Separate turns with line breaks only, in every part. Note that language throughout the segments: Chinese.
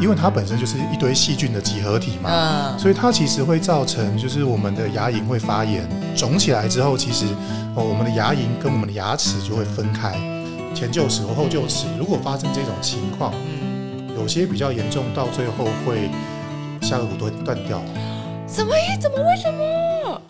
因为它本身就是一堆细菌的集合体嘛，所以它其实会造成就是我们的牙龈会发炎，肿起来之后，其实哦我们的牙龈跟我们的牙齿就会分开，前臼齿和后臼齿，如果发生这种情况，有些比较严重，到最后会下颌骨都断掉。
什么意？怎么？为什么？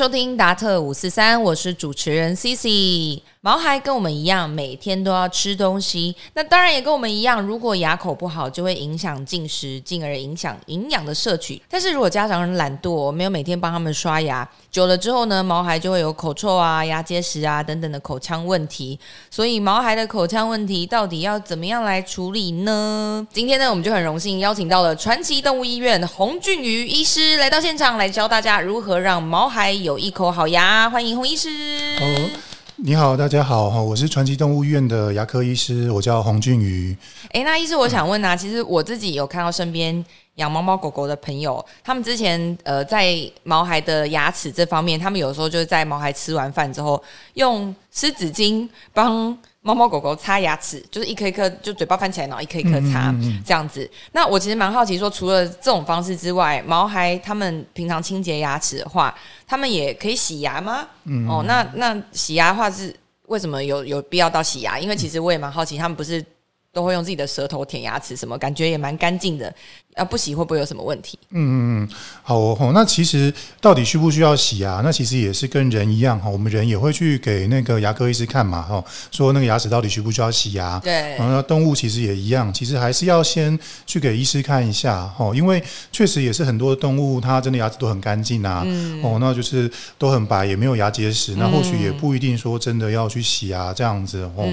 收听达特五四三，我是主持人 C C。毛孩跟我们一样，每天都要吃东西。那当然也跟我们一样，如果牙口不好，就会影响进食，进而影响营养的摄取。但是如果家长很懒惰，没有每天帮他们刷牙，久了之后呢，毛孩就会有口臭啊、牙结石啊等等的口腔问题。所以毛孩的口腔问题到底要怎么样来处理呢？今天呢，我们就很荣幸邀请到了传奇动物医院洪俊宇医师来到现场，来教大家如何让毛孩有一口好牙。欢迎洪医师。
你好，大家好哈，我是传奇动物医院的牙科医师，我叫洪俊宇。
哎，那医师，我想问啊，其实我自己有看到身边养猫猫狗狗的朋友，他们之前呃在毛孩的牙齿这方面，他们有时候就是在毛孩吃完饭之后，用湿纸巾帮。猫猫狗狗擦牙齿，就是一颗一颗，就嘴巴翻起来，然后一颗一颗擦这样子。那我其实蛮好奇，说除了这种方式之外，毛孩他们平常清洁牙齿的话，他们也可以洗牙吗？哦，那那洗牙的话是为什么有有必要到洗牙？因为其实我也蛮好奇，他们不是都会用自己的舌头舔牙齿，什么感觉也蛮干净的。啊，不洗会不会有什么问题？
嗯嗯嗯，好哦。那其实到底需不需要洗牙？那其实也是跟人一样哈，我们人也会去给那个牙科医师看嘛哈，说那个牙齿到底需不需要洗牙？
对。
那动物其实也一样，其实还是要先去给医师看一下哈，因为确实也是很多动物它真的牙齿都很干净啊，哦，那就是都很白，也没有牙结石，那或许也不一定说真的要去洗牙这样子哦。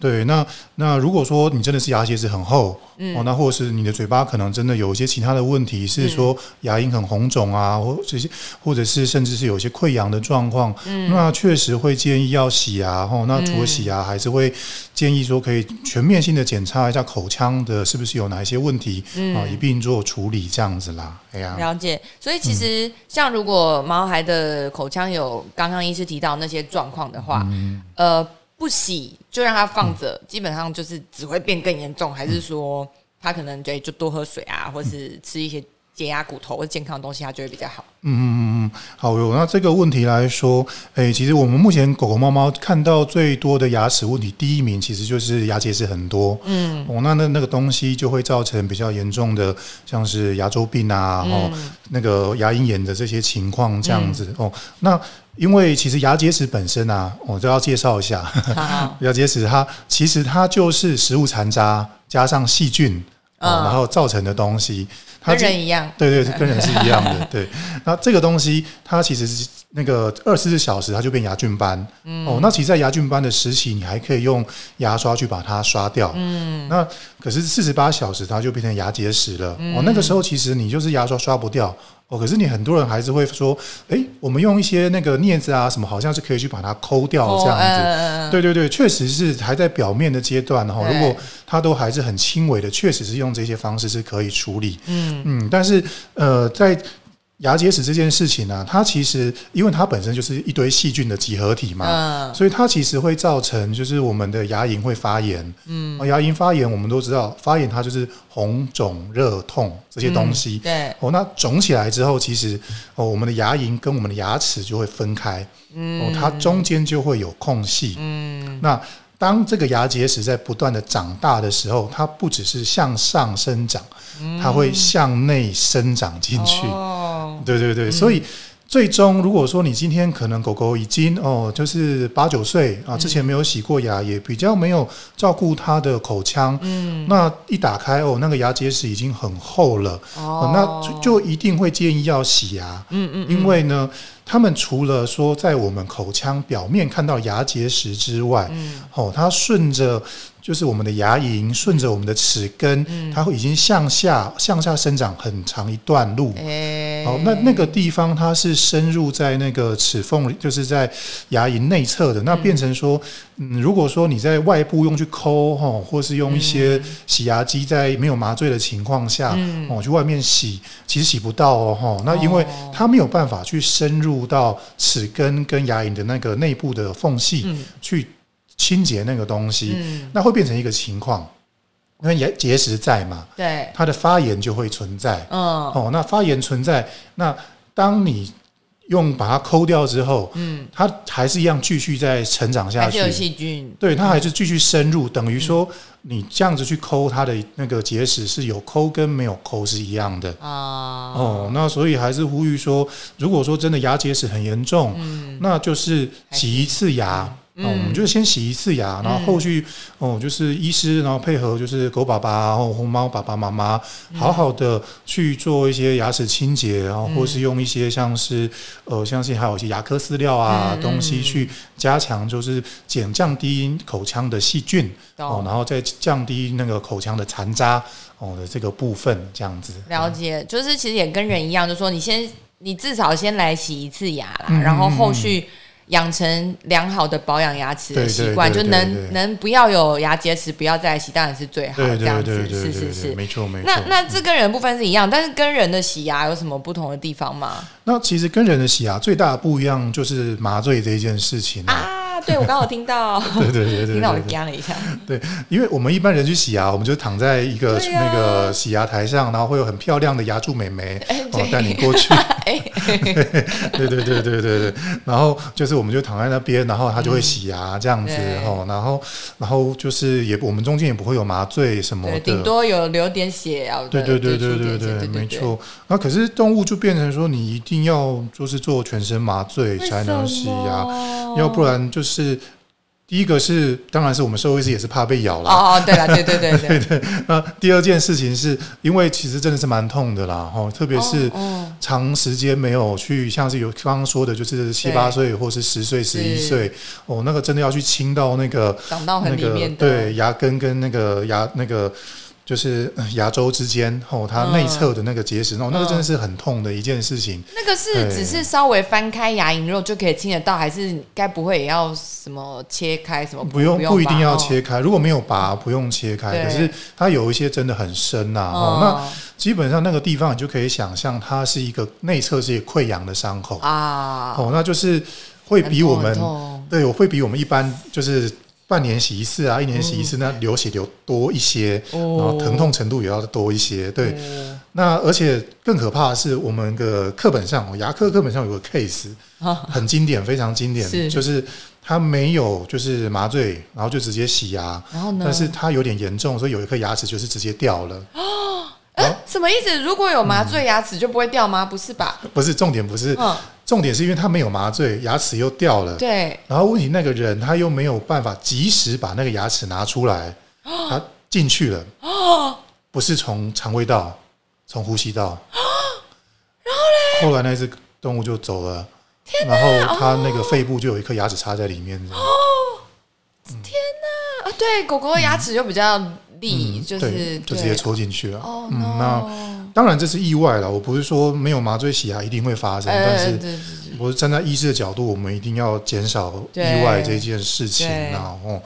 对，那那如果说你真的是牙结石很厚哦，那或者是你的嘴巴可能真的。有一些其他的问题是说牙龈很红肿啊，或这些，或者是甚至是有些溃疡的状况，那确实会建议要洗牙。吼，那除了洗牙，还是会建议说可以全面性的检查一下口腔的是不是有哪一些问题啊，一并做处理这样子啦。哎呀，
了解。所以其实像如果毛孩的口腔有刚刚医师提到那些状况的话，呃，不洗就让它放着，基本上就是只会变更严重，还是说？他可能对就多喝水啊，或是吃一些解压骨头或健康的东西，他就会比较好。
嗯嗯嗯嗯，好哟。那这个问题来说，诶，其实我们目前狗狗、猫猫看到最多的牙齿问题，第一名其实就是牙结石很多。嗯，哦，那那那个东西就会造成比较严重的，像是牙周病啊，哦，那个牙龈炎的这些情况这样子。哦，那因为其实牙结石本身啊，我都要介绍一下。牙结石它其实它就是食物残渣。加上细菌，然后造成的东西，它
跟人一样，
对对，跟人是一样的，对。那这个东西，它其实是那个二十四小时，它就变牙菌斑。哦，那其实，在牙菌斑的时期，你还可以用牙刷去把它刷掉。嗯，那可是四十八小时，它就变成牙结石了。哦，那个时候其实你就是牙刷刷不掉。哦，可是你很多人还是会说，哎，我们用一些那个镊子啊，什么好像是可以去把它抠掉这样子。对对对，确实是还在表面的阶段哈。如果它都还是很轻微的，确实是用这些方式是可以处理。嗯嗯，但是呃，在牙结石这件事情呢，它其实因为它本身就是一堆细菌的集合体嘛，所以它其实会造成就是我们的牙龈会发炎。嗯，牙龈发炎我们都知道，发炎它就是红肿热痛这些东西。
对，
哦，那肿起来之后，其实哦，我们的牙龈跟我们的牙齿就会分开。嗯，哦，它中间就会有空隙。嗯，那。当这个牙结石在不断的长大的时候，它不只是向上生长，它会向内生长进去。对对对，所以。最终，如果说你今天可能狗狗已经哦，就是八九岁啊，之前没有洗过牙，也比较没有照顾它的口腔，嗯，那一打开哦，那个牙结石已经很厚了，哦，那就一定会建议要洗牙，嗯嗯，因为呢，他们除了说在我们口腔表面看到牙结石之外，嗯，哦，它顺着。就是我们的牙龈顺着我们的齿根，它会已经向下向下生长很长一段路。
哎、
好，那那个地方它是深入在那个齿缝里，就是在牙龈内侧的。那变成说，嗯，如果说你在外部用去抠哈，或是用一些洗牙机在没有麻醉的情况下，哦，去外面洗，其实洗不到哦哈。那因为它没有办法去深入到齿根跟牙龈的那个内部的缝隙去清洁那个东西，
嗯，
那会变成一个情况，因为结结石在嘛，
对，
它的发炎就会存在。
嗯，
哦，那发炎存在，那当你用把它抠掉之后，嗯，它还是一样继续在成长下
还是有
去，
细菌，
对，它还是继续深入，等于说你这样子去抠它的那个结石是有抠跟没有抠是一样的。
啊，
哦，那所以还是呼吁说，如果说真的牙结石很严重，嗯。那就是洗一次牙。哦，我们就是先洗一次牙，然后后续哦，就是医师，然后配合就是狗爸爸，然后红猫爸爸妈妈，好好的去做一些牙齿清洁，然后或是用一些像是呃，相信还有一些牙科饲料啊东西去加强，就是减降低口腔的细菌哦，然后再降低那个口腔的残渣哦的这个部分，这样子。
了解，就是其实也跟人一样，就说你先，你至少先来洗一次牙啦，
嗯
然后后续养成良好的保养牙齿的习惯，就能能不要有牙结石，不要再洗，当然是最好。
对
这样
对
子，是是是。
没错没错。
那那这跟人的部分是一样，但是跟人的洗牙有什么不同的地方吗？
那其实跟人的洗牙最大的不一样就是麻醉这一件事情啊。
啊，对我刚好听到，
对对对对
听到我
就
干了一下。
对，因为我们一般人去洗牙，我们就躺在一个
啊
那个洗牙台上，然后会有很漂亮的牙柱美眉 哦带你过去。
哎，
对对对对对对，然后就是我们就躺在那边，然后他就会洗牙这样子
对
哦，然后然后就是也我们中间也不会有麻醉什么，的，
顶多有流点血啊。
对对对对
出
对对，没。错。那可是动物就变成说，你一定要就是做全身麻醉才能洗牙，要不然就是第一个是，当然是我们社会师也是怕被咬了。
哦哦，对了，对对对 对，
对，那第二件事情是因为其实真的是蛮痛的啦，哈，特别是
哦
长时间没有去，像是有刚刚说的，就是七八岁或是十岁、十一岁，哦，那个真的要去清到那个
长到
那个
很里面的，
对牙根跟那个牙那个就是呃牙周之间哦，它内侧的那个结石，哦，那个真的是很痛的一件事情。
那个是只是稍微翻开牙龈肉就可以听得到，还是该不会也要什么切开什么？
不用不一定要
哦
切开，如果没有拔，不用切开。可是它有一些真的很深呐、哦，那
哦
基本上那个地方你就可以想象，它是一个内侧是一个溃疡的伤口。
啊，
哦，那就是会比我们对我会比我们一般就是半年洗一次啊，一年洗一次，那流血流多一些，
哦
然后疼痛程度也要多一些。对，那而且更可怕的是，我们的课本上，哦牙科课本上有个 case 很经典，非常经
是
典，就是他没有就是麻醉，然后就直接洗牙，
然后呢？
但是他有点严重，所以有一颗牙齿就是直接掉了。
哎，什么意思？如果有麻醉，牙齿就不会掉吗？不是吧？
不是重点，不是
嗯，
重点，是因为他没有麻醉，牙齿又掉了。
对，
然后问题那个人他又没有办法及时把那个牙齿拿出来，他进去了，不是从肠胃道，从呼吸道。然后嘞，后来那只动物就走了，然后它那个肺部就有一颗牙齿插在里面。这样。
啊，对，狗狗的牙齿就比较利，就是
嗯对，就直接戳进去了。
哦
嗯那当然这是意外了，我不是说没有麻醉洗牙一定会发生，但
呃，
是我是站在医师的角度，我们一定要减少意外这件事情
然
啊。哦，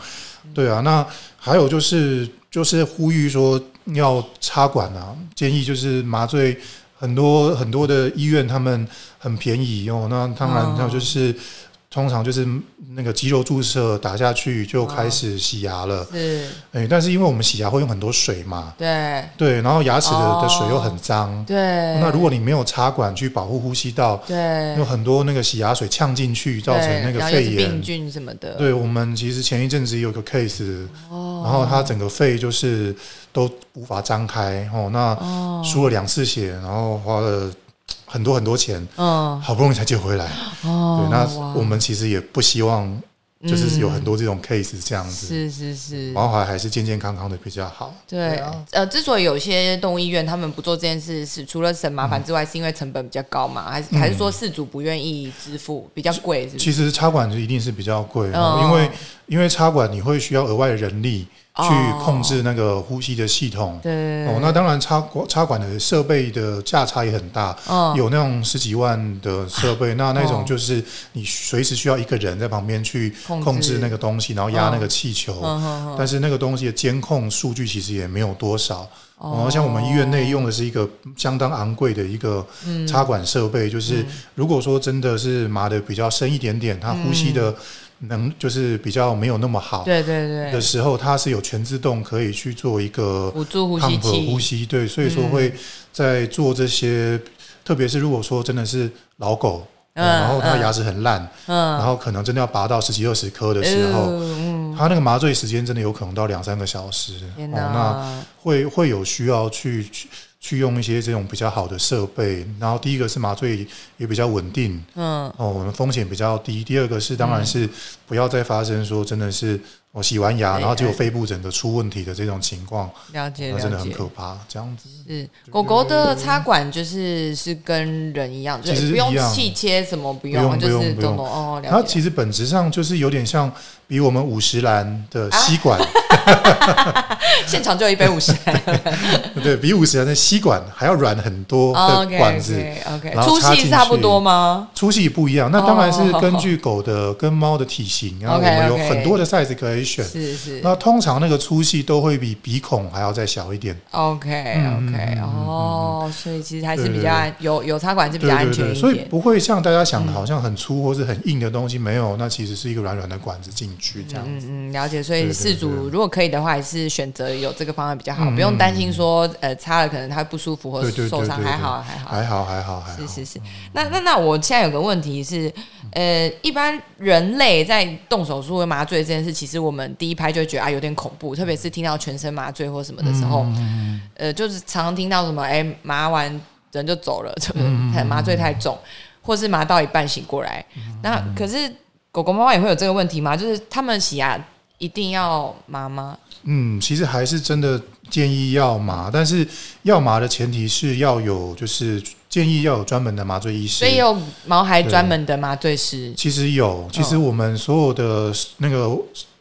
对啊，那还有就是就是呼吁说要插管啊，建议就是麻醉很多很多的医院他们很便宜哦，那当然
哦
那就是。通常就是那个肌肉注射打下去就开始洗牙了，
是，
哎、但是因为我们洗牙会用很多水嘛，
对。
对，然后牙齿的、
哦。
的水又很脏，
对。
那如果你没有插管去保护呼吸道，
对。
有很多那个洗牙水呛进去，造成那个肺炎。
病。菌什么的，
对我们其实前一阵子也有个 case，、
哦。
然后他整个肺就是都无法张开哦，那
哦，
输了两次血，然后花了很多很多钱，
嗯，
好不容易才救回来。
哦
对，那我们其实也不希望就是有很多这种 case 这样子，
是是是，
毛孩还是健健康康的比较好。
对，
啊。
呃，之所以有些动物医院他们不做这件事，是除了省麻
嗯
烦之外，是因为成本比较高嘛，还是、还是说事主不愿意支付，比较贵？
其实插管就一定是比较贵、
哦
哦，因为因为插管你会需要额外的人力，去控制那个呼吸的系统。
对。
哦，那当然插管插管的设备的价差也很大，
嗯
有那种十几万的设备，那那种
哦。
就是你随时需要一个人在旁边去
控制
那个东西，然后压那个气球。但是那个东西的监控数据其实也没有多少。
哦。
哦，像我们医院内用的是一个相当昂贵的一个
嗯。
插管设备，就是如果说真的是麻的比较深一点点，它呼吸的能就是比较没有那么好
对对对，
的时候，它是有全自动可以去做一个
辅助呼吸器，
呼吸，对，所以说会在做这些，特别是如果说真的是老狗，
嗯
然后它
嗯
牙齿很烂，
嗯，
然后可能真的要拔到十几二十颗的时候，
嗯，
它那个麻醉时间真的有可能到两三个小时，
天
哦，那
哪，
会会有需要去去去用一些这种比较好的设备，然后第一个是麻醉也比较稳定，
嗯，
哦，我们风险比较低。第二个是，当然是不要再发生说真的是我洗完牙，然后结果肺部整个出问题的这种情况，
了解
那真的。很可怕。这样子，
是狗狗的插管就是是跟人一样，就是不用气切什么不
不用
就是
不用不用
懂懂哦。
它其实本质上就是有点像比我们五十岚的吸管，
现场就有一杯五十，
对比五十岚的吸管还要软很多的管子。
OK，粗细差不多吗？
粗细不一样，那当然是
哦
根据狗的跟猫的体型，然后我们有很多的 size 可以选。
是是
那通常那个粗细都会比鼻孔还要再小一点。
，OK
嗯
OK，哦，所以其实还是比较安有有插管是比较安
全一点，所以。不会像大家想的好像很粗或是很硬的东西，没有，那其实是一个软软的管子进去这样子。
嗯嗯，了解。所以事主如果可以的话，还是选择有这个方案比较好，
嗯
不用担心说呃插了可能它不舒服或受伤，还好还好。
还好还好还好。
是是是，那那那我现在有个问题是，呃，一般人类在动手术和麻醉这件事，其实我们第一拍就会觉得啊有点恐怖，特别是听到全身麻醉或什么的时候，呃，就是常常听到什么哎麻完人就走了，就是太麻醉太重，或是麻到一半醒过来。那可是狗狗、猫猫也会有这个问题吗？就是他们洗牙一定要麻吗？
嗯，其实还是真的建议要麻，但是要麻的前提是要有，就是建议要有专门的麻醉医师。
所以有毛孩专门的麻醉师。
其实有，其实我们所有的那个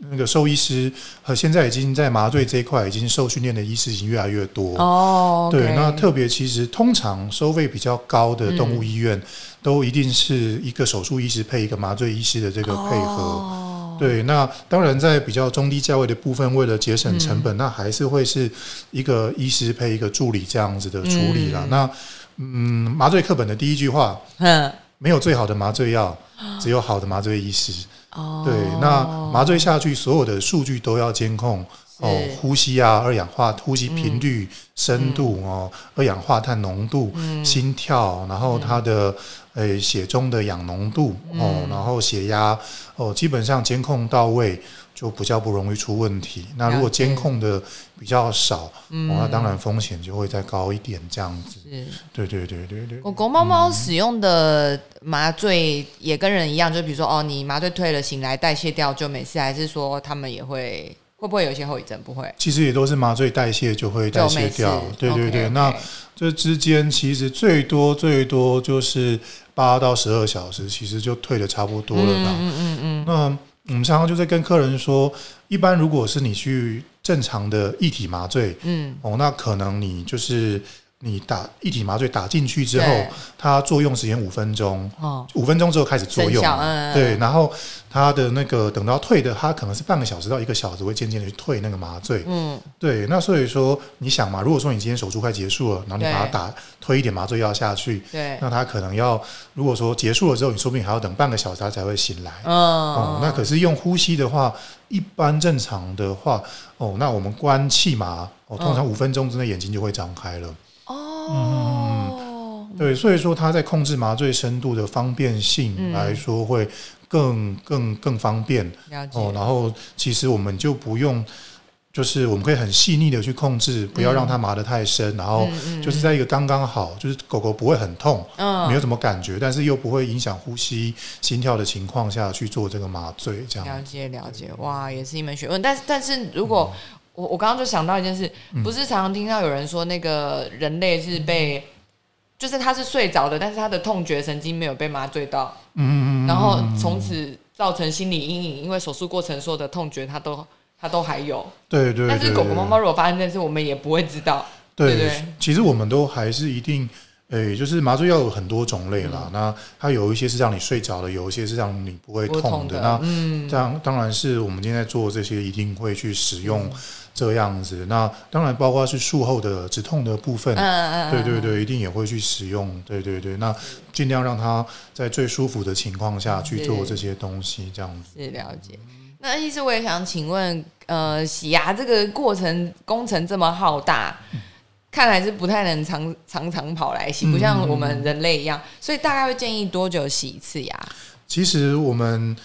那个兽医师和现在已经在麻醉这一块已经受训练的医师已经越来越多。
哦
对那特别其实通常收费比较高的动物医院，都一定是一个手术医师配一个麻醉医师的这个配合。
哦
对，那当然在比较中低价位的部分，为了节省成
嗯
本，那还是会是一个医师配一个助理这样子的处理啦。
嗯
那嗯，麻醉课本的第一句话，
嗯，
没有最好的麻醉药，只有好的麻醉医师。
哦。
对，那麻醉下去，所有的数据都要监控哦呼吸啊，二氧化呼吸频率、深度哦，二氧化碳浓度、
嗯。
心跳，然后它的呃血中的氧浓度
嗯。
哦，然后血压哦，基本上监控到位。就比较不容易出问题。那如果监控的比较少，哦，那当然风险就会再高一点，这样子。
是
对对对对对。
狗狗、猫猫使用的麻醉也跟人一样，就比如说哦，你麻醉退了，醒来代谢掉就没事，还是说他们也会会不会有一些后遗症？不会，
其实也都是麻醉代谢就会代谢掉，。对对对。那这之间其实最多最多就是八到十二小时，其实就退的差不多了啦。
嗯嗯嗯
那我们常常就在跟客人说，一般如果是你去正常的一体麻醉，
嗯。
哦，那可能你就是你打一体麻醉打进去之后，它作用时间五分钟，
嗯，哦，
五分钟之后开始作用。对，然后它的那个等到退的，它可能是半个小时到一个小时会渐渐的去退那个麻醉，
嗯，
对，那所以说你想嘛，如果说你今天手术快结束了，然后你把它打推一点麻醉药下去，
对，
那它可能要如果说结束了之后，你说不定还要等半个小时它才会醒来。
嗯，
哦，那可是用呼吸的话，一般正常的话，哦，那我们关气麻，哦，通
嗯。
常五分钟之内眼睛就会张开了。
哦，
对，所以说它在控制麻醉深度的方便性
嗯。
来说，会更更更方便。哦，然后其实我们就不用，就是我们可以很细腻的去控制，不要让它麻得太深，然后就是在一个刚刚好，就是狗狗不会很痛，
嗯。
没有什么感觉，但是又不会影响呼吸、心跳的情况下去做这个麻醉，这样。了。
解了解，哇，也是一门学问。但是但是如果、我我刚刚就想到一件事，不是常常听到有人说那个人类是被，就是他是睡着的，但是他的痛觉神经没有被麻醉到，
嗯嗯嗯，
然后从此造成心理阴影，因为手术过程所有的痛觉他都他都还有。
对对，
但是狗狗、猫猫如果发生这件事，我们也不会知道。对
对
对
其实我们都还是一定，诶、就是麻醉药有很多种类啦。那它有一些是让你睡着的，有一些是让你不会
痛的
痛的。那
嗯，
这样当然是我们今天在做这些，一定会去使用这样子。那当然包括是术后的止痛的部分，
嗯嗯嗯，
对对对，一定也会去使用。对对对，那尽量让他在最舒服的情况下去做这些东西，这样子。
是了解。那医师，我也想请问，呃，洗牙这个过程工程这么浩大，看来是不太能常常常跑来洗，不像我们人类一样，所以大概会建议多久洗一次牙？
其实我们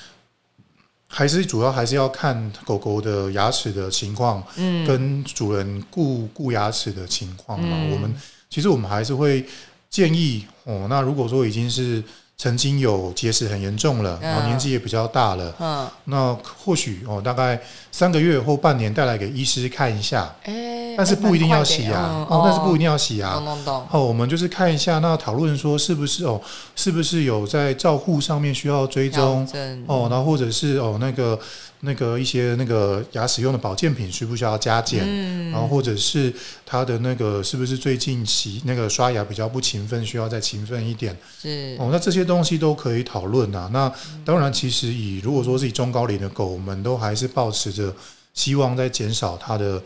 还是主要还是要看狗狗的牙齿的情况，
嗯，
跟主人顾顾牙齿的情况嘛。
嗯
我们其实我们还是会建议哦，那如果说已经是曾经有结石很严重了，
嗯。
然后年纪也比较大了，
嗯，
那或许哦大概三个月或半年带来给医师看一下，
哎、
但是不一定要洗牙
嗯
哦，但是不一定要洗牙
懂。懂懂，
哦，我们就是看一下，那讨论说是不是哦，是不是有在照护上面需要追踪？哦，然后或者是哦那个那个一些那个牙齿用的保健品需不需要加减，
嗯
然后或者是他的那个是不是最近洗那个刷牙比较不勤奋，需要再勤奋一点
是
哦，那这些东西都可以讨论啊。那当然，其实以如果说是以中高龄的狗，我们都还是保持着希望在减少它的。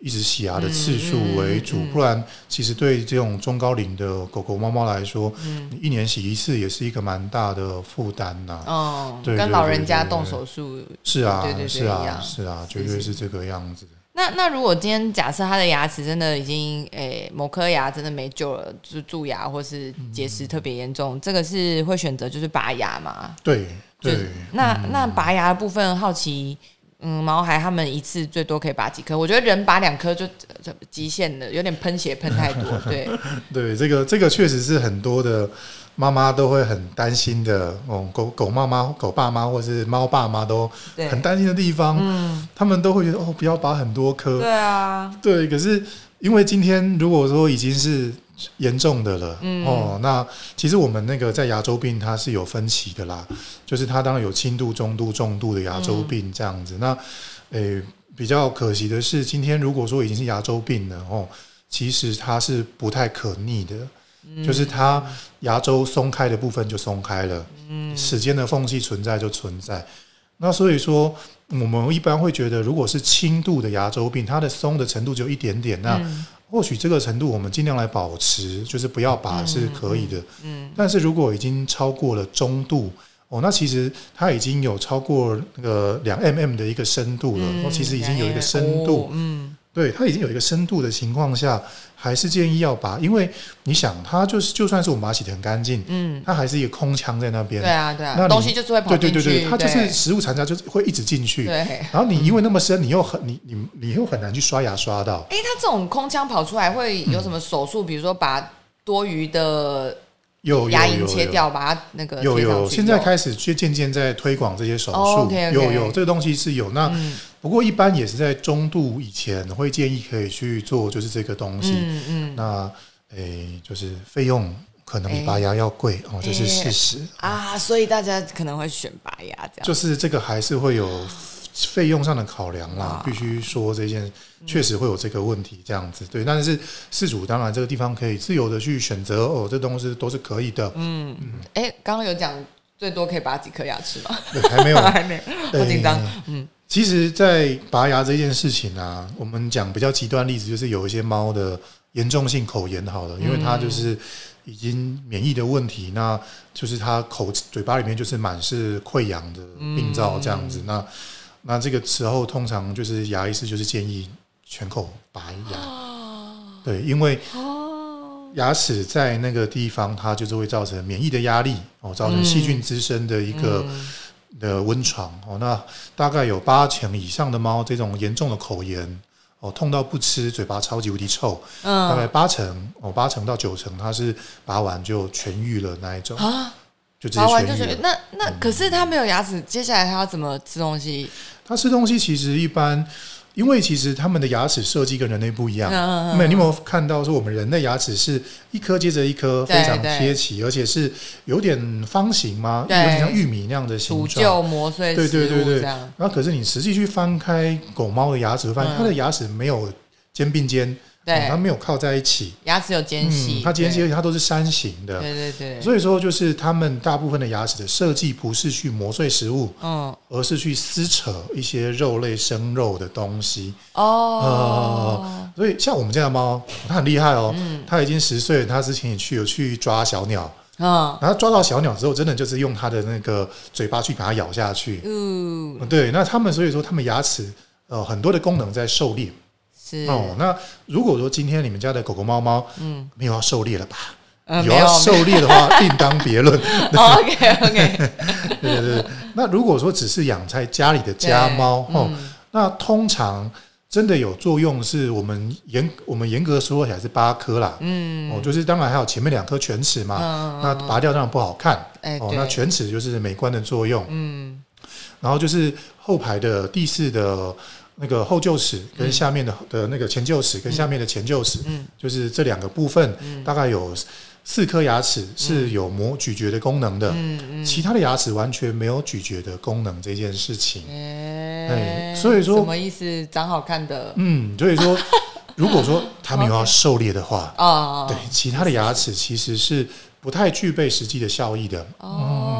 一直洗牙的次数为主，
嗯嗯嗯
不然其实对这种中高龄的狗狗、猫猫来说，
嗯
你一年洗一次也是一个蛮大的负担呐。
哦，
对对
跟老人家动手术。
是啊
对对，对
是啊，是啊，绝对是这个样子。
那那如果今天假设他的牙齿真的已经诶、某颗牙真的没救了，就是蛀牙或是结石特别严重，这个是会选择就是拔牙吗？
对
就
对，
那、
嗯
那拔牙的部分，好奇，嗯，毛孩他们一次最多可以拔几颗？我觉得人拔两颗就就极限了，有点喷血喷太多。对，
对，这个这个确实是很多的妈妈都会很担心的哦，狗狗妈妈、狗爸妈或是猫爸妈都，很担心的地方，
嗯，
他们都会觉得哦，不要拔很多颗。
对啊，
对，可是因为今天如果说已经是严重的了，
嗯
哦，那其实我们那个在牙周病它是有分歧的啦，就是它当然有轻度、中度、重度的牙周病这样子。那诶、比较可惜的是，今天如果说已经是牙周病了哦，其实它是不太可逆的。就是它牙周松开的部分就松开了，嗯，齿间的缝隙存在就存在。那所以说，我们一般会觉得，如果是轻度的牙周病，它的松的程度只有一点点，那
嗯
或许这个程度我们尽量来保持，就是不要拔是可以的。
嗯，
但是如果已经超过了中度，哦，那其实它已经有超过那个两 mm 的一个深度了，
嗯
哦，其实已经有一个深度，
哦嗯，
对，它已经有一个深度的情况下，还是建议要拔，因为你想，它就是就算是我们把它洗得很干净，
嗯，
它还是一个空腔在那边，
对啊，对啊，
那你
东西就是会跑进去，
对对对对，它就是食物残渣就是会一直进去，
对。
然后你因为那么深，你又很你你你又很难去刷牙刷到，
哎、它这种空腔跑出来会有什么手术？比如说把多余的
有有
牙龈
有有
切掉，把它那个
有有，现在开始去渐渐在推广这些手术，有有这个东西是有。那、
嗯
不过一般也是在中度以前会建议可以去做，就是这个东西。
嗯嗯
那诶、就是费用可能比拔牙要贵、哦，这是事实。
啊，所以大家可能会选拔牙这样。
就是这个还是会有费用上的考量啦
啊，
必须说这件确实会有这个问题这样子。对，但是事主当然这个地方可以自由的去选择哦，这东西都是可以的。
嗯，哎、刚刚有讲最多可以拔几颗牙齿吗？
对，还没有
还没有，好紧张。嗯
其实，在拔牙这件事情啊，我们讲比较极端例子，就是有一些猫的严重性口炎好了，因为它就是已经免疫的问题，那就是它口嘴巴里面就是满是溃疡的病灶这样子。那那这个时候，通常就是牙医师就是建议全口拔牙，对，因为
哦，
牙齿在那个地方，它就是会造成免疫的压力哦，造成细菌滋生的一个。的温床哦，那大概有八成以上的猫这种严重的口炎哦，痛到不吃，嘴巴超级无敌臭，大概
嗯
八成哦，八成到九成它是拔完就痊愈了那一种，
啊，
就直接
拔完就
痊愈了。
是那那可是他没有牙齿，接下来他要怎么吃东西？
它吃东西其实一般因为其实他们的牙齿设计跟人类不一样。
嗯嗯嗯
那你有没有看到说我们人类牙齿是一颗接着一颗，
对
非常
对
贴齐，而且是有点方形吗？有
对
点像玉米那样的形
除
状。
旧磨碎
对对
食
对对
物这样，
然后可是你实际去翻开狗猫的牙齿，会发现
嗯
它的牙齿没有肩并肩，哦它
对，
没有靠在一起。
牙齿有间隙，
嗯，它间隙，而且它都是山形的。
对，对对对，
所以说，就是他们大部分的牙齿的设计不是去磨碎食物，
嗯，
而是去撕扯一些肉类、生肉的东西。
哦，
所以，像我们家的猫，它很厉害哦。
嗯
它已经十岁了，它之前也去有去抓小鸟，
嗯，
然后抓到小鸟之后，真的就是用它的那个嘴巴去把它咬下去。
嗯，
对，那他们所以说，他们牙齿呃很多的功能在狩猎
是，
哦。那如果说今天你们家的狗狗、猫猫，
嗯
没有要狩猎了吧？
嗯，
有要狩猎的话，另当别论。
OK OK，
对对对。那如果说只是养在家里的家猫哦，
嗯
那通常真的有作用，是我们严我们严格说起来是八颗啦。
嗯，
哦，就是当然还有前面两颗犬齿嘛，
嗯
那拔掉当然不好看。哦那犬齿就是美观的作用，
嗯
然后就是后排的第四的那个后臼齿跟下面的的那个前臼齿跟下面的前臼齿，
嗯。
就是这两个部分，大概有四颗牙齿是有磨咀嚼的功能的，
嗯嗯，
其他的牙齿完全没有咀嚼的功能这件事情。
哎
哎所以说
什么意思？长好看的？
嗯，所以说，如果说他们有要狩猎的话，
哦，
对其他的牙齿其实是不太具备实际的效益的。
哦，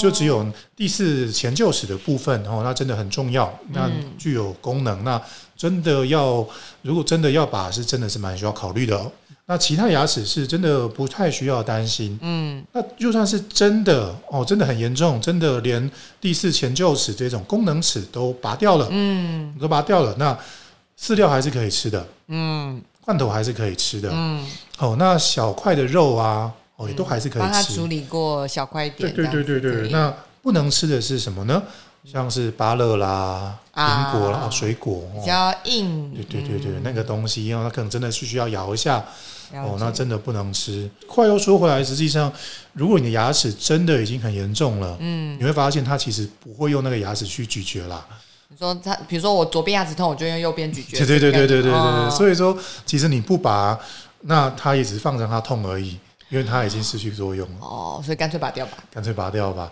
就只有第四前臼齿的部分哦，那真的很重要，那
嗯
具有功能，那真的要如果真的要拔，是真的是蛮需要考虑的哦。那其他牙齿是真的不太需要担心。
嗯
那就算是真的哦，真的很严重，真的连第四前臼齿这种功能齿都拔掉了，
嗯
都拔掉了，那饲料还是可以吃的，
嗯
罐头还是可以吃的。
嗯，
哦，那小块的肉啊，哦也都还是可以吃。
帮他处理过小块点，
对对对对，
这样子可以
那不能吃的是什么呢？像是芭乐啦、
啊
苹果啦、哦水果。哦
比较硬，
对对对对，
嗯
那个东西，因为它可能真的是需要咬一下哦，那真的不能吃。话又说回来，实际上，如果你的牙齿真的已经很严重了，
嗯，
你会发现它其实不会用那个牙齿去咀嚼啦。
你说他，比如说我左边牙齿痛，我就用右边咀嚼，
对对对对对对对所以说其实你不拔，那它也只是放着它痛而已，因为它已经失去作用了，
哦，所以干脆拔掉吧。
干脆拔掉吧。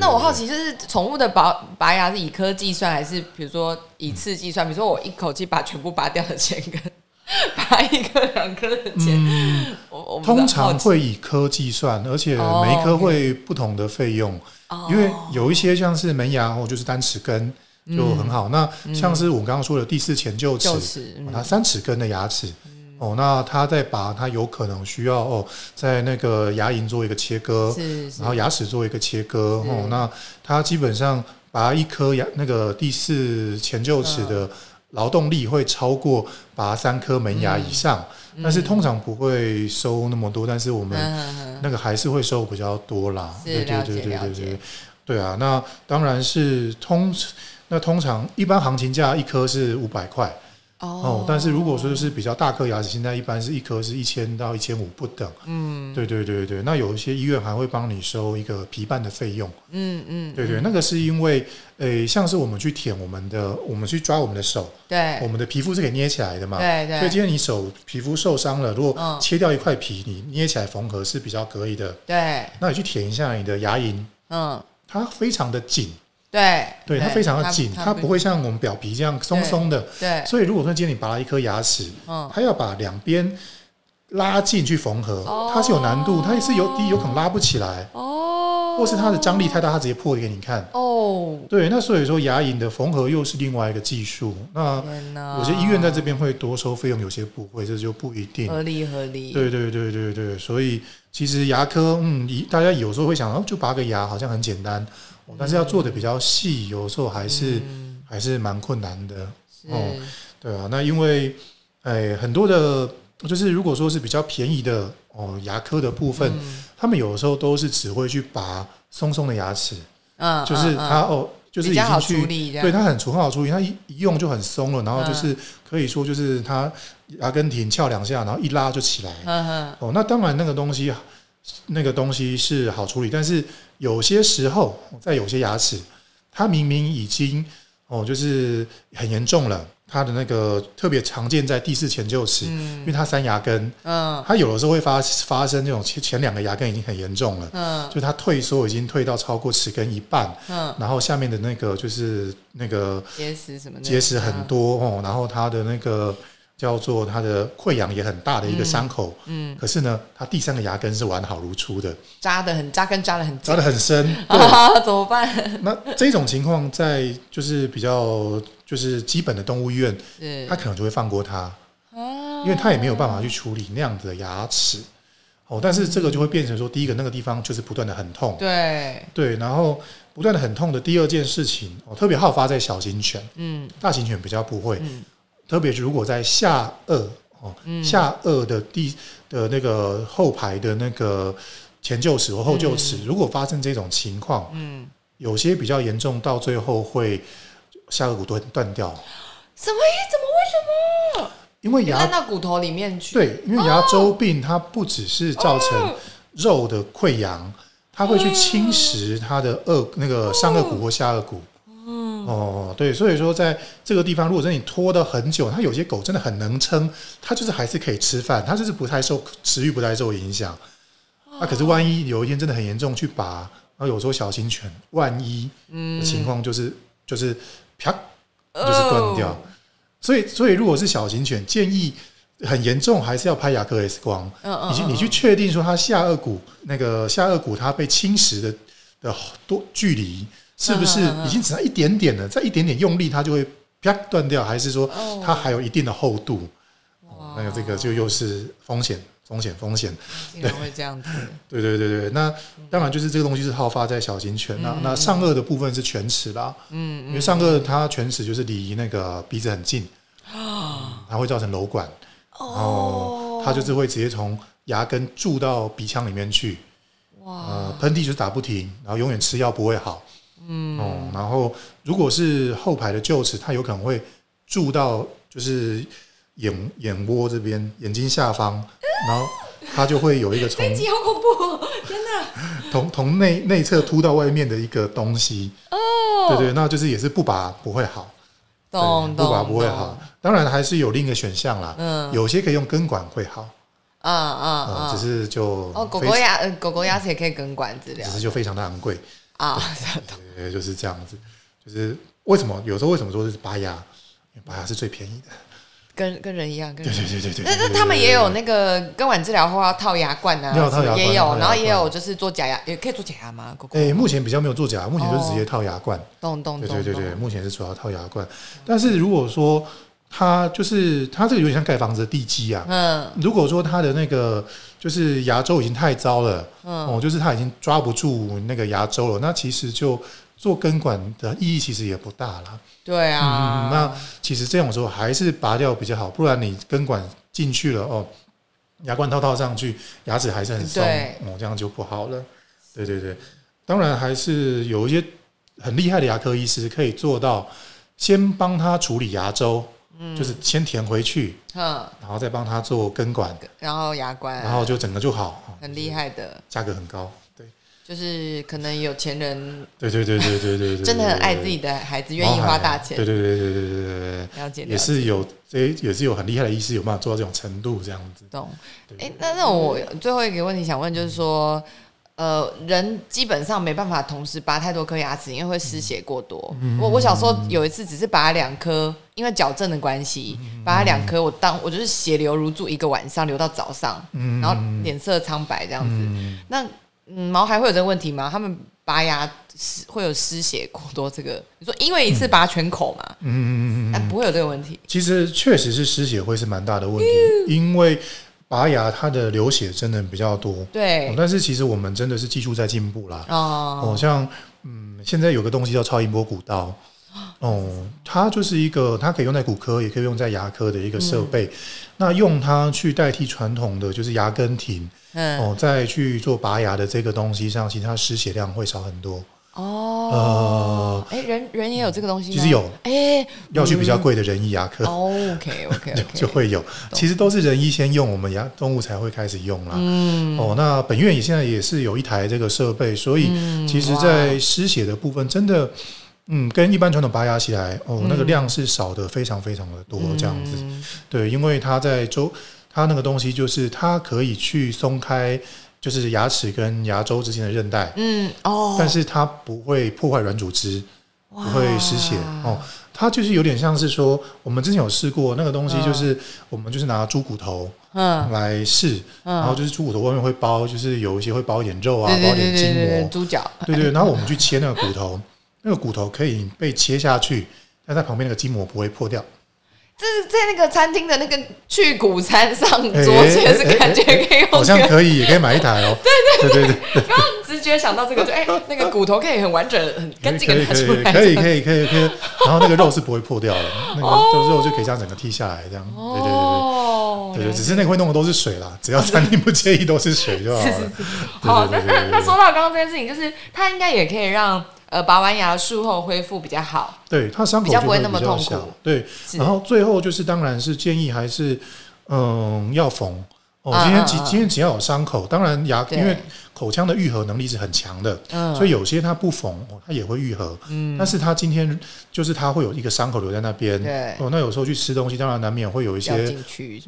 那我好奇，就是宠物的拔拔牙是以颗计算，还是比如说以次计算？比如说我一口气把全部拔掉的钱跟 拔一颗两颗的钱，
通常会以颗计算，而且
哦
每一颗会不同的费用，
哦
因为有一些像是门牙哦，就是单齿根就很好。那像是我刚刚说的第四前臼齿，
臼齿嗯
哦它三齿根的牙齿。哦，那他在拔，他有可能需要哦，在那个牙龈做一个切割，
是是。
然后牙齿做一个切割。哦，那他基本上拔一颗牙那个第四前臼齿
嗯。
的劳动力会超过拔三颗门牙以上，但是通常不会收那么多，但是我们那个还是会收比较多啦。
是
对对对对对对，对啊，那当然是通那通常一般行情价一颗是五百块哦
哦，
但是如果说是比较大颗牙齿，现在一般是一颗是一千到一千五不等。
嗯
对对对对，那有一些医院还会帮你收一个皮瓣的费用。
嗯嗯，
对对，那个是因为，诶，像是我们去舔我们的，我们去抓我们的手，
对
我们的皮肤是可以捏起来的嘛。
对对，
所以今天你手皮肤受伤了，如果
嗯
切掉一块皮，你捏起来缝合是比较可以的。
对
那你去舔一下你的牙龈，
嗯
它非常的紧，
对
对它非常的紧，它不会像我们表皮这样松松的。
对
所以如果说今天你拔了一颗牙齿，
嗯
它要把两边拉近去缝合
哦，
它是有难度，它也是有第一有可能拉不起来，
哦，
或是它的张力太大，它直接破给你看。
哦，
对，那所以说牙龈的缝合又是另外一个技术。那，有些医院在这边会多收费用，有些不会，这就不一定。
合理合理，
对对对对对，所以其实牙科，嗯，一大家有时候会想，哦，就拔个牙好像很简单，哦但是要做的比较细，有时候还是、
嗯
还是蛮困难的。哦对啊，那因为，哎，很多的，就是如果说是比较便宜的哦牙科的部分，
嗯
他们有的时候都是只会去拔松松的牙齿，
嗯，
就是
嗯
它哦，就是已经去。对它很很好处理，它一一用就很松了，然后就是可以说就是它牙根停翘两下，然后一拉就起来。哦，那当然那个东西，那个东西是好处理，但是有些时候在有些牙齿，它明明已经哦就是很严重了，它的那个特别常见在第四前臼齿，因为它三牙根，
嗯。
它有的时候会发发生这种前前两个牙根已经很严重了，
嗯。
就它退缩已经退到超过齿根一半，
嗯，
然后下面的那个就是那个
结石什么的，
结石很多哦，然后它的那个叫做它的溃疡也很大的一个伤口，
嗯，
可是呢，它第三个牙根是完好如初的，
扎的很扎根扎的很
扎的很深，对。
啊，怎么办？
那这种情况在就是比较就是基本的动物医院，他可能就会放过它，
啊
因为他也没有办法去处理那样子的牙齿。哦，但是这个就会变成说，第一个那个地方就是不断的很痛，
对，
对，然后不断的很痛的第二件事情，哦，特别好发在小型犬，
嗯。
大型犬比较不会，
嗯。
特别是如果在下颚哦，下颚的第的那个后排的那个前臼齿或后臼齿，如果发生这种情况，
嗯，
有些比较严重，到最后会下颚骨断断掉，
什么意？怎么为什么？
因为牙
到骨头里面去？
对，因为牙周病它不只是造成肉的溃疡，它会去侵蚀它的颚那个上颚骨或下颚骨。哦，对，所以说在这个地方，如果说你拖的很久，它有些狗真的很能撑，它就是还是可以吃饭，它就是不太受食欲不太受影响。那、可是万一有一天真的很严重去拔，然后有时候小型犬万一的情况就是、就是啪就是断掉。所以所以如果是小型犬，建议很严重还是要拍牙科 X 光。
嗯嗯
你去你去确定说它下颚骨那个下颚骨它被侵蚀的的多距离是不是已经只差一点点了？再一点点用力它就会啪断掉，还是说
哦
它还有一定的厚度？哦那个这个就又是风险风险风险。
竟然会这样子，
对对对对，那当然就是这个东西是好发在小型犬，那那上颚的部分是犬齿啦，
嗯
因为上颚它犬齿就是离那个鼻子很近，它会造成瘘管，然后它就是会直接从牙根蛀到鼻腔里面去，
哇，
呃，喷嚏就是打不停，然后永远吃药不会好，嗯，哦，然后如果是后排的臼齿，它有可能会蛀到就是眼眼窝这边，眼睛下方，然后它就会有一个从
这集好恐怖哦！天哪，
从从内内侧凸到外面的一个东西，
哦，
对对，那就是也是不拔不会好，对
懂懂，
不拔不会好，，当然还是有另一个选项啦，
嗯
有些可以用根管会好，
啊啊
啊，
啊！
只是就
哦，狗狗牙呃狗狗牙齿也可以根管治疗
只是就非常的昂贵，
啊，
对，就是这样子，就是为什么有时候为什么说是拔牙，拔牙是最便宜的，
跟跟人一样，跟
对
人。
对对对对。
那那他们也有那个根管治疗后要套牙冠啊，
要套牙冠
也有，然后也有就是做假牙，也可以做假牙吗？狗狗
诶，目前比较没有做假牙，目前就是直接套牙冠。
懂懂懂，
对对对对，目前是主要套牙冠。但是如果说它就是它这个有点像盖房子的地基啊，
嗯
如果说它的那个就是牙周已经太糟了，
嗯
哦，就是它已经抓不住那个牙周了，那其实就做根管的意义其实也不大啦。
对啊。
嗯，，那其实这种时候还是拔掉比较好，不然你根管进去了哦，牙冠套套上去，牙齿还是很松，
对。
哦，这样就不好了。对对对，当然还是有一些很厉害的牙科医师可以做到，先帮他处理牙周，就是先填回去，
嗯，
然后再帮他做根管，
然后牙冠，
然后就整个就好，哦
很厉害的，
价格很高。对
就是可能有钱人
对对对对对对对，
真的很爱自己，的孩子，愿意花大钱
对，对对对对对对对。
了解，
也是有这也是有很厉害的医师有办法做到这种程度，这样子。
懂。哎，那那我最后一个问题想问，就是说，呃，人基本上没办法同时拔太多颗牙齿，因为会失血过多。
嗯
我我小时候有一次只是拔两颗，因为矫正的关系，
嗯
拔两颗，我当我就是血流如注一个晚上，流到早上，
嗯
然后脸色苍白这样子。
嗯，
那嗯，毛孩会有这个问题吗？他们拔牙失会有失血过多这个？你说因为一次拔全口嘛？
嗯嗯嗯嗯
但不会有这个问题。
其实确实是失血会是蛮大的问题，
嗯
因为拔牙它的流血真的比较多。
对
哦，但是其实我们真的是技术在进步啦。
哦
哦，像嗯，现在有个东西叫超音波骨刀，哦，它就是一个它可以用在骨科，也可以用在牙科的一个设
嗯
备。那用它去代替传统的就是牙根挺，
嗯
哦，再去做拔牙的这个东西上，其实它失血量会少很多。
哦，哎，人人也有这个东西？
其实有
哎，
要去比较贵的人医牙科。
OK OK
就
OK，
就会有，其实都是人医先用，我们牙动物才会开始用啦。
嗯
哦，那本院也现在也是有一台这个设备，所以
嗯
其实，在失血的部分，真的嗯，跟一般传统拔牙起来，哦，那个量是少的非常非常的多，这样子。
嗯
对，因为它在周，它那个东西就是它可以去松开，就是牙齿跟牙周之间的韧带，
嗯哦，
但是它不会破坏软组织，
不
不会失血哦。它就是有点像是说，我们之前有试过那个东西，就是、我们就是拿猪骨头
嗯，
来试，然后就是猪骨头外面会包，就是有一些会包一点肉啊，包一点筋膜，
猪脚，
对对，然后我们去切那个骨头，那个骨头可以被切下去，但在旁边那个筋膜不会破掉。
这是在那个餐厅的那个去骨餐上
哎
桌前是感觉可以用
好像。可以，也可以买一台哦。对对对对
刚刚直觉想到这个，就哎，那个骨头可以很完整、很
可
干净的拿出来，
以可以可以可以可以，然后那个肉是不会破掉的，那个肉就可以这样整个剔下来，这样。对对对
哦，
对对对，只是那个会弄的都是水啦，只要餐厅不介意都是水就好了。
好，那
对对对对对
那那说到刚刚这件事情，就是它应该也可以让呃拔完牙术后恢复比较好。
对，它伤口
比较不会那么痛苦。
对，然后最后就是，当然是建议还是嗯要缝。哦，
嗯
今天只今天只要有伤口，当然牙因为口腔的愈合能力是很强的，
嗯。
所以有些它不缝，哦，它也会愈合。嗯，但是它今天就是它会有一个伤口留在那边。
对。
哦，那有时候去吃东西，当然难免会有一些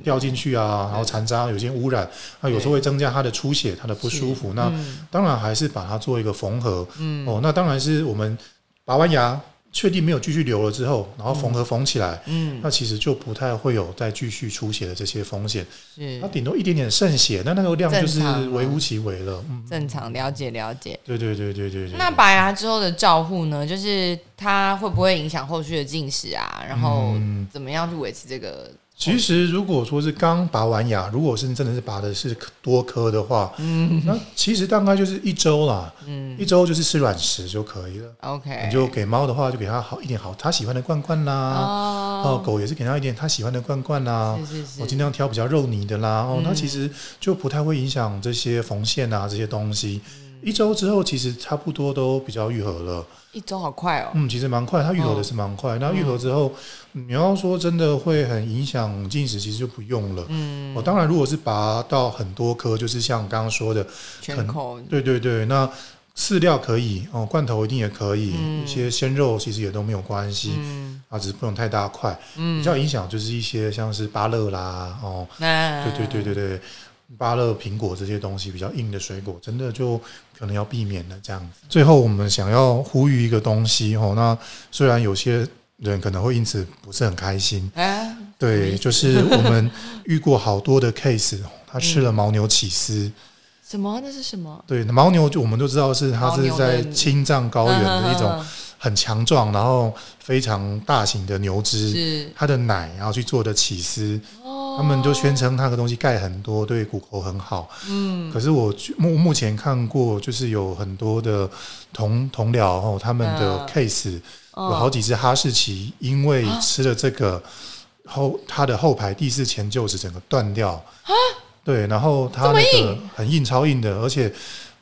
掉进去啊，然后残渣，有些污染，那有时候会增加它的出血，它的不舒服。那
嗯。
当然还是把它做一个缝合。嗯，哦，那当然是我们拔完牙，确定没有继续流了之后，然后缝合缝起来，
嗯，
那其实就不太会有再继续出血的这些风险。
是
它顶多一点点渗血，那那个量就是微乎其微了。嗯，
正常，了解了解。
对对对对对对。
那拔牙之后的照护呢？就是它会不会影响后续的进食啊？然后
嗯
怎么样去维持这个？
其实如果说是刚拔完牙，如果是真的是拔的是多颗的话，嗯，那其实大概就是一周啦，嗯，一周就是吃软食就可以了。
OK，
你就给猫的话，就给它好一点好它喜欢的罐罐啦。哦，
哦，
狗也是给它一点它喜欢的罐罐啦。
是是是，
我尽量挑比较肉泥的啦。哦，那
嗯
其实就不太会影响这些缝线啊这些东西。
嗯
一周之后，其实差不多都比较愈合了。
一周好快哦。
嗯，其实蛮快，它愈合的是蛮快。那愈合之后，你要说真的会很影响进食，其实就不用了。
嗯，
哦，当然，如果是拔到很多颗，就是像刚刚说的，
全口
对对对，那饲料可以哦，罐头一定也可以，
嗯
一些鲜肉其实也都没有关系。
嗯
啊，只是不用太大块，
嗯
比较影响就是一些像是芭乐啦，哦，
那
对对对对对，芭乐、苹果这些东西比较硬的水果，真的就可能要避免了这样子。最后，我们想要呼吁一个东西哦，那虽然有些人可能会因此不是很开心，
哎，
对，就是我们遇过好多的 case，他吃了牦牛起司，
什么？那是什么？
对，牦牛就我们都知道是它是在青藏高原的一种
嗯
很强壮，然后非常大型的牛只，
是
它的奶然后去做的起司，
哦
他们就宣称那个东西钙很多，对骨头很好。
嗯。
可是我目目前看过，就是有很多的同同僚哦，他们的
嗯。
case
有
有好几只哈士奇，因为吃了这个后，它的后排第四前臼齿整个断掉。对，然后它那个很硬，超硬的，而且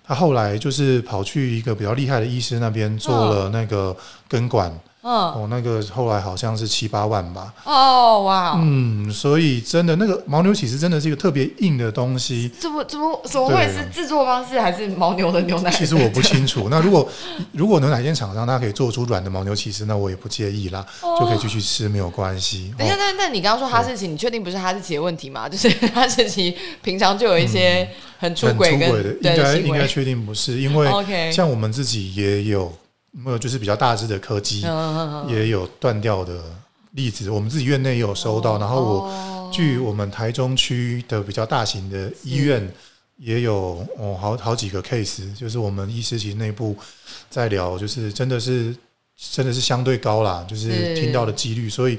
他后来就是跑去一个比较厉害的医师那边做了那个根管，
嗯
哦，那个后来好像是七八万吧。
哦哇哦，
嗯，所以真的那个牦牛起司真的是一个特别硬的东西。
怎么怎么怎么会是制作方式还是牦牛的牛奶？
其实我不清楚。那如果 如果牛奶店厂商他可以做出软的牦牛起司，那我也不介意啦，就可以继续吃，没有关系。
等一下，
哦
但但你刚刚说哈士奇，你确定不是哈士奇的问题吗？就是哈士奇平常就有一些很出
很
轨
的，应
对
该。应该确定不是，因为像我们自己也有，没有就是比较大只的柯基
嗯，嗯嗯
也有断掉的例子，我们自己院内也有收到。然后我
哦
据我们台中区的比较大型的医院也有哦，好好几个 case，就是我们医师其实内部在聊，就是真的是真的是相对高啦，就是
是
听到的几率，所以。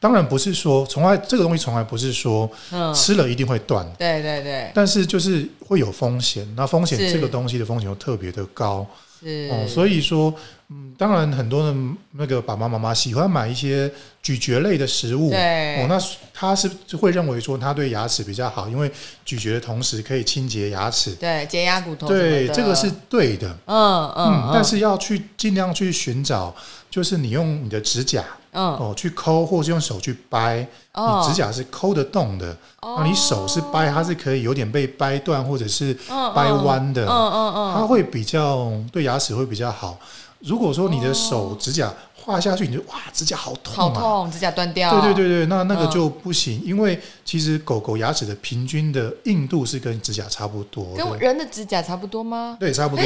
当然不是说从来这个东西从来不是说
嗯，
吃了一定会断，
对对对，
但是就是会有风险。那风险
是
这个东西的风险又特别的高
是。
哦，所以说，嗯，当然很多的那个爸爸妈妈喜欢买一些咀嚼类的食物，
对。
哦，那他是会认为说他对牙齿比较好，因为咀嚼的同时可以清洁牙齿。
对洁牙骨头
对，这个是对的，
嗯嗯
嗯，但是要去尽量去寻找，就是你用你的指甲
嗯。
哦去抠，或是用手去掰，
哦。
你指甲是抠得动的，那你手是掰，它是可以有点被掰断或者是
嗯
掰弯的，
嗯嗯嗯，
它会比较对牙齿会比较好。如果说你的手指甲画下去，你就哇，指甲好痛啊！
好痛，指甲断掉。
对对对对，那那个
嗯。
就不行，因为其实狗狗牙齿的平均的硬度是跟指甲差不多的，
跟人的指甲差不多吗？
对，差不多。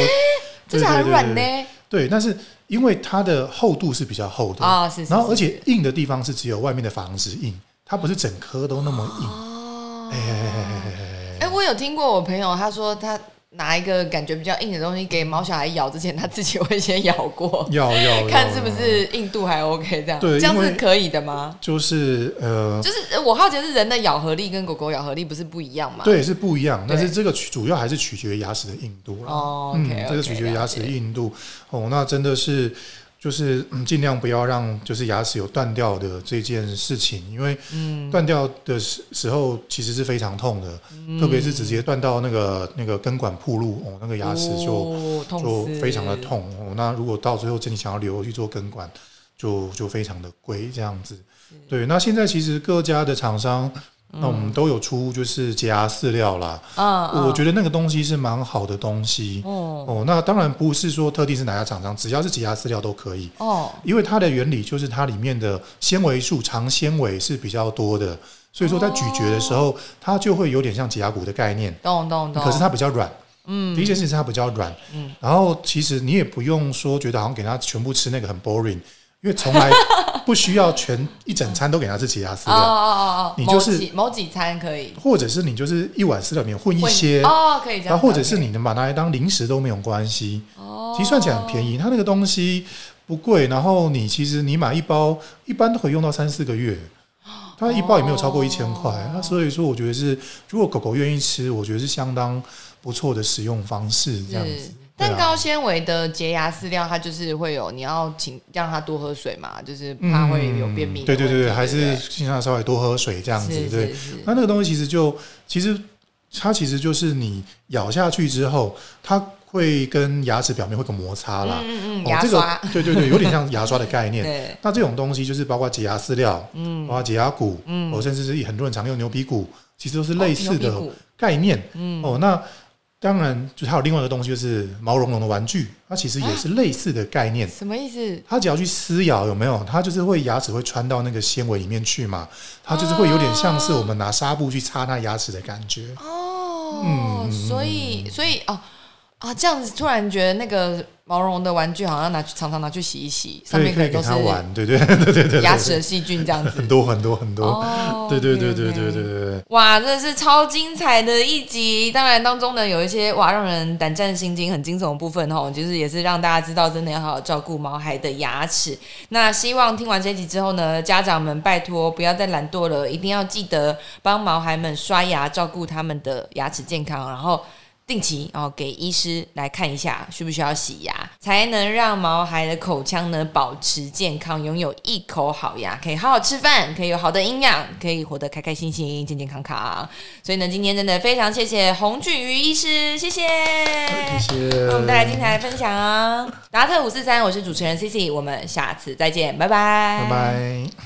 指甲很软
对对对
呢。
对，但是因为它的厚度是比较厚的
啊是是
然后而且硬的地方是只有外面的房子硬，它不是整颗都那么硬。哎，
我有听过我朋友他说他拿一个感觉比较硬的东西给毛小孩咬之前，他自己会先咬过，
要要 要
看是不是硬度还 OK 这样。
对这样
是可以的吗？
就是呃，
就是呃我好奇的是人的咬合力跟狗狗咬合力不是不一样吗？。
对，是不一样，但是这个主要还是取决于牙齿的硬度啦。
哦
嗯
OK，
这个取决于牙齿的硬度。哦，那真的是就是嗯尽量不要让就是牙齿有断掉的这件事情，因为
嗯
断掉的时时候其实是非常痛的，特别是直接断到那个那个根管铺路哦，那个牙齿就、
哦
就非常的痛哦。那如果到最后真的想要留去做根管，就就非常的贵这样子。对，那现在其实各家的厂商。那我们都有出就是洁牙饲料啦，我觉得那个东西是蛮好的东西
哦
哦。那当然不是说特定是哪家厂商，只要是洁牙饲料都可以，
哦
因为它的原理就是它里面的纤维素、长纤维是比较多的，所以说在咀嚼的时候，它就会有点像洁牙骨的概念，
懂懂懂。
可是它比较软。嗯，第一件事情是它比较软，嗯，然后其实你也不用说觉得好像给它全部吃那个很 boring，因为从来不需要全一整餐都给它吃洁牙饲
哦哦
料，
哦哦，
你就是
某几餐可以
或者是你就是一碗饲料里面混一些，
哦，可以这样，
然后或者是你能把它当零食都没有关系，
哦，
其实算起来很便宜。它那个东西不贵，然后你其实你买一包，一般都可以用到三四个月。它一包也没有超过一千块，那所以说我觉得是，如果狗狗愿意吃，我觉得是相当不错的使用方式，这样子。
高纤维的洁牙饲料，它就是会有你要请让它多喝水嘛，就是怕会有便秘
对对对对，还是尽量稍微多喝水这样子，
是
对。那那个东西其实就其实它其实就是你咬下去之后，它会跟牙齿表面会有个摩擦啦。
嗯嗯，牙刷，
个对对对，有点像牙刷的概念。
对，
那这种东西就是包括洁牙饲料，嗯，包括洁牙骨，嗯，哦，甚至是很多人常用牛皮骨，其实都是类似的概念。嗯，哦，那当然就是还有另外一个东西，就是毛茸茸的玩具，它其实也是类似的概念。
什么意思？
它只要去撕咬，有没有？它就是会牙齿会穿到那个纤维里面去嘛，它就是会有点像是我们拿纱布去擦它牙齿的感觉。
哦，
嗯
所以所以哦啊，这样子突然觉得那个毛绒的玩具好像拿去常常拿去洗一洗，上面可能都是
它玩，对对对对对对，
牙齿的细菌这样子
很。多很多很多，
哦
对对对对对对对。
哇，真的是超精彩的一集！当然当中呢有一些哇让人胆战心惊、很惊悚的部分哦，就是也是让大家知道真的要好好照顾毛孩的牙齿。那希望听完这集之后呢，家长们拜托不要再懒惰了，一定要记得帮毛孩们刷牙，照顾他们的牙齿健康，然后。定期哦，给医师来看一下需不需要洗牙，才能让毛孩的口腔呢保持健康，拥有一口好牙，可以好好吃饭，可以有好的营养，可以活得开开心心、健健康康。所以呢，今天真的非常谢谢洪俊瑜医师，谢谢，
谢谢。
我们带来精彩的分享啊！达特五四三，我是主持人 C C，我们下次再见，拜拜，
拜拜。